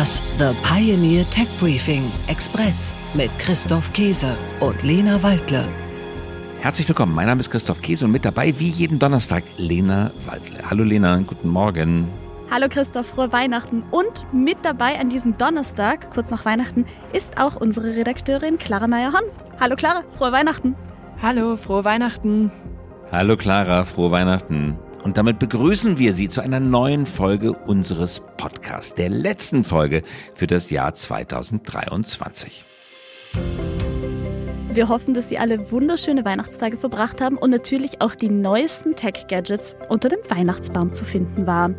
Das The Pioneer Tech Briefing Express mit Christoph Käse und Lena Waldle. Herzlich willkommen, mein Name ist Christoph Käse und mit dabei wie jeden Donnerstag Lena Waldle. Hallo Lena, guten Morgen. Hallo Christoph, frohe Weihnachten. Und mit dabei an diesem Donnerstag, kurz nach Weihnachten, ist auch unsere Redakteurin Clara Meyer-Horn. Hallo Clara, frohe Weihnachten. Hallo, frohe Weihnachten. Hallo Clara, frohe Weihnachten. Und damit begrüßen wir Sie zu einer neuen Folge unseres Podcasts, der letzten Folge für das Jahr 2023. Wir hoffen, dass Sie alle wunderschöne Weihnachtstage verbracht haben und natürlich auch die neuesten Tech-Gadgets unter dem Weihnachtsbaum zu finden waren.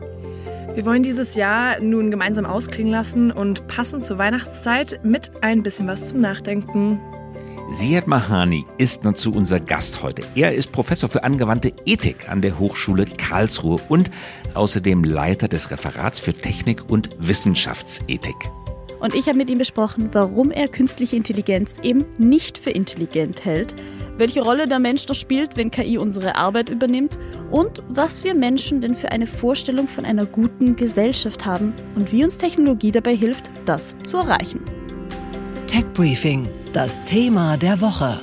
Wir wollen dieses Jahr nun gemeinsam ausklingen lassen und passend zur Weihnachtszeit mit ein bisschen was zum Nachdenken. Siad Mahani ist dazu unser Gast heute. Er ist Professor für angewandte Ethik an der Hochschule Karlsruhe und außerdem Leiter des Referats für Technik und Wissenschaftsethik. Und ich habe mit ihm besprochen, warum er künstliche Intelligenz eben nicht für intelligent hält, welche Rolle der Mensch noch spielt, wenn KI unsere Arbeit übernimmt und was wir Menschen denn für eine Vorstellung von einer guten Gesellschaft haben und wie uns Technologie dabei hilft, das zu erreichen. Tech Briefing, das Thema der Woche.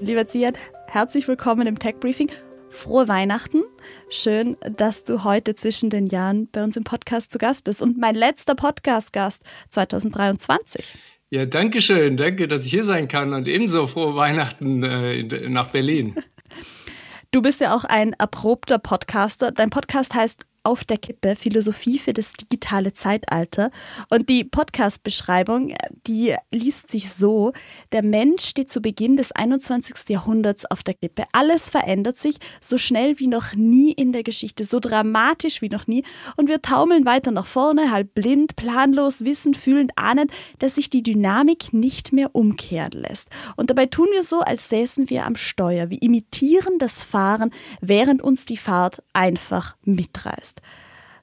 Lieber Ziad, herzlich willkommen im Tech Briefing. Frohe Weihnachten. Schön, dass du heute zwischen den Jahren bei uns im Podcast zu Gast bist und mein letzter Podcast-Gast 2023. Ja, danke schön. Danke, dass ich hier sein kann und ebenso frohe Weihnachten äh, nach Berlin. Du bist ja auch ein erprobter Podcaster. Dein Podcast heißt auf der Kippe Philosophie für das digitale Zeitalter. Und die Podcast-Beschreibung, die liest sich so: Der Mensch steht zu Beginn des 21. Jahrhunderts auf der Kippe. Alles verändert sich so schnell wie noch nie in der Geschichte, so dramatisch wie noch nie. Und wir taumeln weiter nach vorne, halb blind, planlos, wissend, fühlend, ahnend, dass sich die Dynamik nicht mehr umkehren lässt. Und dabei tun wir so, als säßen wir am Steuer. Wir imitieren das Fahren, während uns die Fahrt einfach mitreißt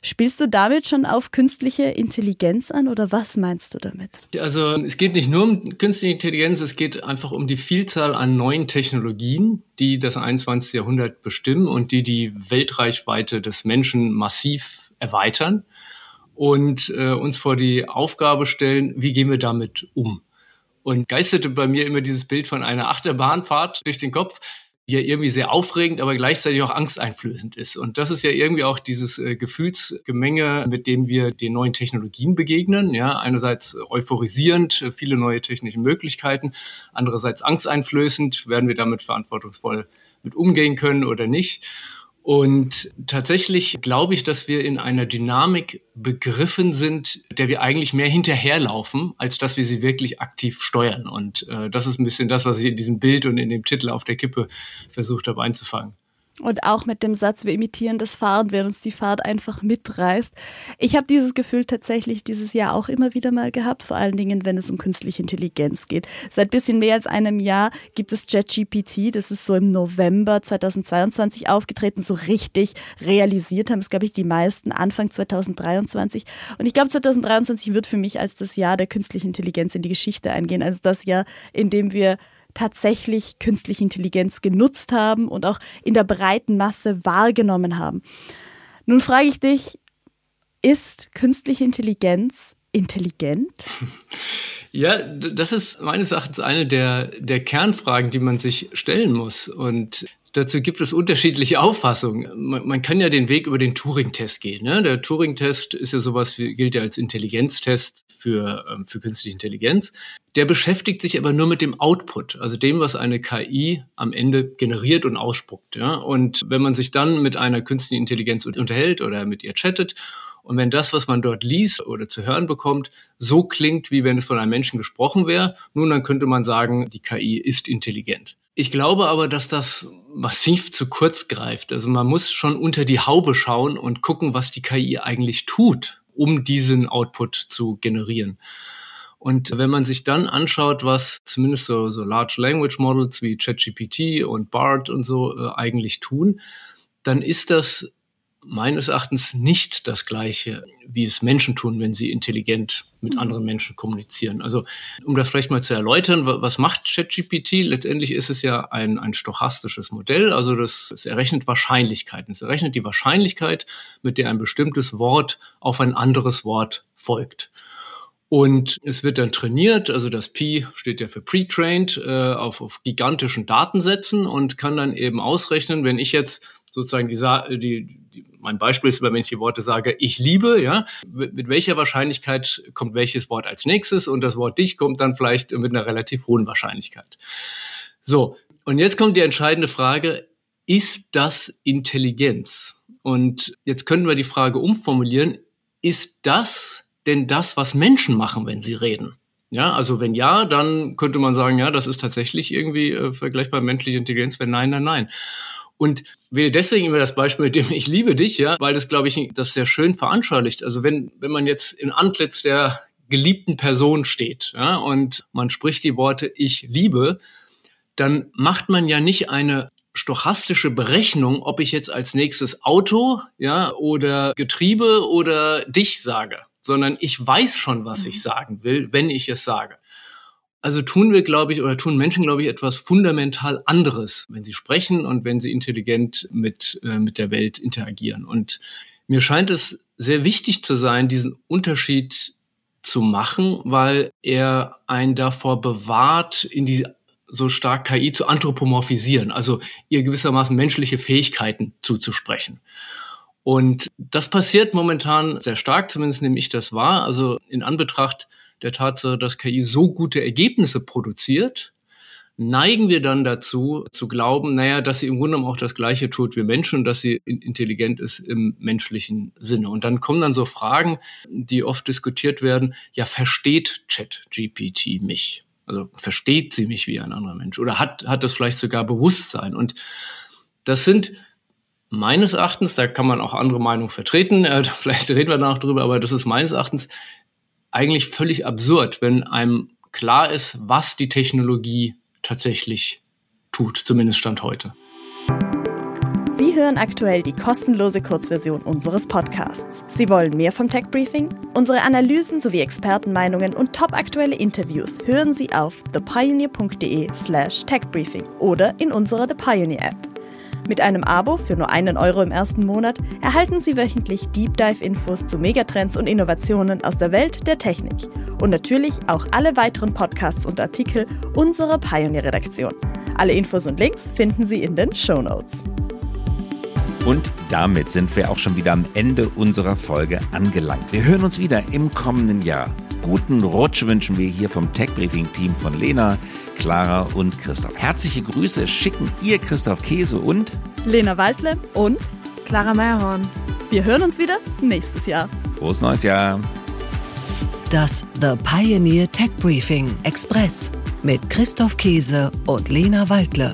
Spielst du damit schon auf künstliche Intelligenz an oder was meinst du damit? Also es geht nicht nur um künstliche Intelligenz, es geht einfach um die Vielzahl an neuen Technologien, die das 21. Jahrhundert bestimmen und die die Weltreichweite des Menschen massiv erweitern und äh, uns vor die Aufgabe stellen, wie gehen wir damit um? Und geisterte bei mir immer dieses Bild von einer Achterbahnfahrt durch den Kopf ja irgendwie sehr aufregend, aber gleichzeitig auch angsteinflößend ist. Und das ist ja irgendwie auch dieses äh, Gefühlsgemenge, mit dem wir den neuen Technologien begegnen. Ja, einerseits euphorisierend, äh, viele neue technische Möglichkeiten, andererseits angsteinflößend, werden wir damit verantwortungsvoll mit umgehen können oder nicht. Und tatsächlich glaube ich, dass wir in einer Dynamik begriffen sind, der wir eigentlich mehr hinterherlaufen, als dass wir sie wirklich aktiv steuern. Und äh, das ist ein bisschen das, was ich in diesem Bild und in dem Titel auf der Kippe versucht habe einzufangen. Und auch mit dem Satz, wir imitieren das Fahren, während uns die Fahrt einfach mitreißt. Ich habe dieses Gefühl tatsächlich dieses Jahr auch immer wieder mal gehabt, vor allen Dingen, wenn es um künstliche Intelligenz geht. Seit bisschen mehr als einem Jahr gibt es JetGPT, das ist so im November 2022 aufgetreten, so richtig realisiert haben es, glaube ich, die meisten Anfang 2023. Und ich glaube, 2023 wird für mich als das Jahr der künstlichen Intelligenz in die Geschichte eingehen, als das Jahr, in dem wir tatsächlich künstliche Intelligenz genutzt haben und auch in der breiten Masse wahrgenommen haben. Nun frage ich dich, ist künstliche Intelligenz intelligent? Ja, das ist meines Erachtens eine der, der Kernfragen, die man sich stellen muss. Und Dazu gibt es unterschiedliche Auffassungen. Man, man kann ja den Weg über den Turing-Test gehen. Ne? Der Turing-Test ist ja sowas, gilt ja als Intelligenztest für, ähm, für künstliche Intelligenz. Der beschäftigt sich aber nur mit dem Output, also dem, was eine KI am Ende generiert und ausspuckt. Ja? Und wenn man sich dann mit einer künstlichen Intelligenz unterhält oder mit ihr chattet und wenn das, was man dort liest oder zu hören bekommt, so klingt, wie wenn es von einem Menschen gesprochen wäre, nun dann könnte man sagen, die KI ist intelligent. Ich glaube aber, dass das massiv zu kurz greift. Also man muss schon unter die Haube schauen und gucken, was die KI eigentlich tut, um diesen Output zu generieren. Und wenn man sich dann anschaut, was zumindest so, so Large Language Models wie ChatGPT und BART und so äh, eigentlich tun, dann ist das meines Erachtens nicht das Gleiche, wie es Menschen tun, wenn sie intelligent mit mhm. anderen Menschen kommunizieren. Also, um das vielleicht mal zu erläutern, was macht ChatGPT? Letztendlich ist es ja ein, ein stochastisches Modell. Also, das, es errechnet Wahrscheinlichkeiten. Es errechnet die Wahrscheinlichkeit, mit der ein bestimmtes Wort auf ein anderes Wort folgt. Und es wird dann trainiert, also das Pi steht ja für pre-trained, äh, auf, auf gigantischen Datensätzen und kann dann eben ausrechnen, wenn ich jetzt sozusagen die, die, die mein Beispiel ist wenn ich die Worte sage, ich liebe, ja, mit welcher Wahrscheinlichkeit kommt welches Wort als nächstes und das Wort dich kommt dann vielleicht mit einer relativ hohen Wahrscheinlichkeit. So, und jetzt kommt die entscheidende Frage, ist das Intelligenz? Und jetzt können wir die Frage umformulieren, ist das denn das, was Menschen machen, wenn sie reden? Ja, also wenn ja, dann könnte man sagen, ja, das ist tatsächlich irgendwie äh, vergleichbar menschliche Intelligenz. Wenn nein, dann nein. Und wähle deswegen immer das Beispiel mit dem Ich liebe dich, ja, weil das, glaube ich, das sehr schön veranschaulicht. Also wenn, wenn man jetzt im Antlitz der geliebten Person steht, ja, und man spricht die Worte Ich liebe, dann macht man ja nicht eine stochastische Berechnung, ob ich jetzt als nächstes Auto, ja, oder Getriebe oder dich sage sondern ich weiß schon, was ich mhm. sagen will, wenn ich es sage. Also tun wir, glaube ich, oder tun Menschen, glaube ich, etwas fundamental anderes, wenn sie sprechen und wenn sie intelligent mit, äh, mit der Welt interagieren. Und mir scheint es sehr wichtig zu sein, diesen Unterschied zu machen, weil er einen davor bewahrt, in die so stark KI zu anthropomorphisieren, also ihr gewissermaßen menschliche Fähigkeiten zuzusprechen. Und das passiert momentan sehr stark, zumindest nehme ich das wahr. Also in Anbetracht der Tatsache, dass KI so gute Ergebnisse produziert, neigen wir dann dazu, zu glauben, naja, dass sie im Grunde genommen auch das Gleiche tut wie Menschen und dass sie intelligent ist im menschlichen Sinne. Und dann kommen dann so Fragen, die oft diskutiert werden, ja, versteht ChatGPT mich? Also versteht sie mich wie ein anderer Mensch? Oder hat, hat das vielleicht sogar Bewusstsein? Und das sind meines Erachtens, da kann man auch andere Meinungen vertreten, äh, vielleicht reden wir danach drüber, aber das ist meines Erachtens eigentlich völlig absurd, wenn einem klar ist, was die Technologie tatsächlich tut, zumindest Stand heute. Sie hören aktuell die kostenlose Kurzversion unseres Podcasts. Sie wollen mehr vom Tech Briefing? Unsere Analysen sowie Expertenmeinungen und topaktuelle Interviews hören Sie auf thepioneer.de/slash techbriefing oder in unserer The Pioneer App. Mit einem Abo für nur einen Euro im ersten Monat erhalten Sie wöchentlich Deep Dive Infos zu Megatrends und Innovationen aus der Welt der Technik und natürlich auch alle weiteren Podcasts und Artikel unserer Pioneer Redaktion. Alle Infos und Links finden Sie in den Show Notes. Und damit sind wir auch schon wieder am Ende unserer Folge angelangt. Wir hören uns wieder im kommenden Jahr. Guten Rutsch wünschen wir hier vom Tech Briefing Team von Lena, Clara und Christoph. Herzliche Grüße schicken ihr Christoph Käse und Lena Waldle und Clara Meyerhorn. Wir hören uns wieder nächstes Jahr. Frohes neues Jahr. Das The Pioneer Tech Briefing Express mit Christoph Käse und Lena Waldle.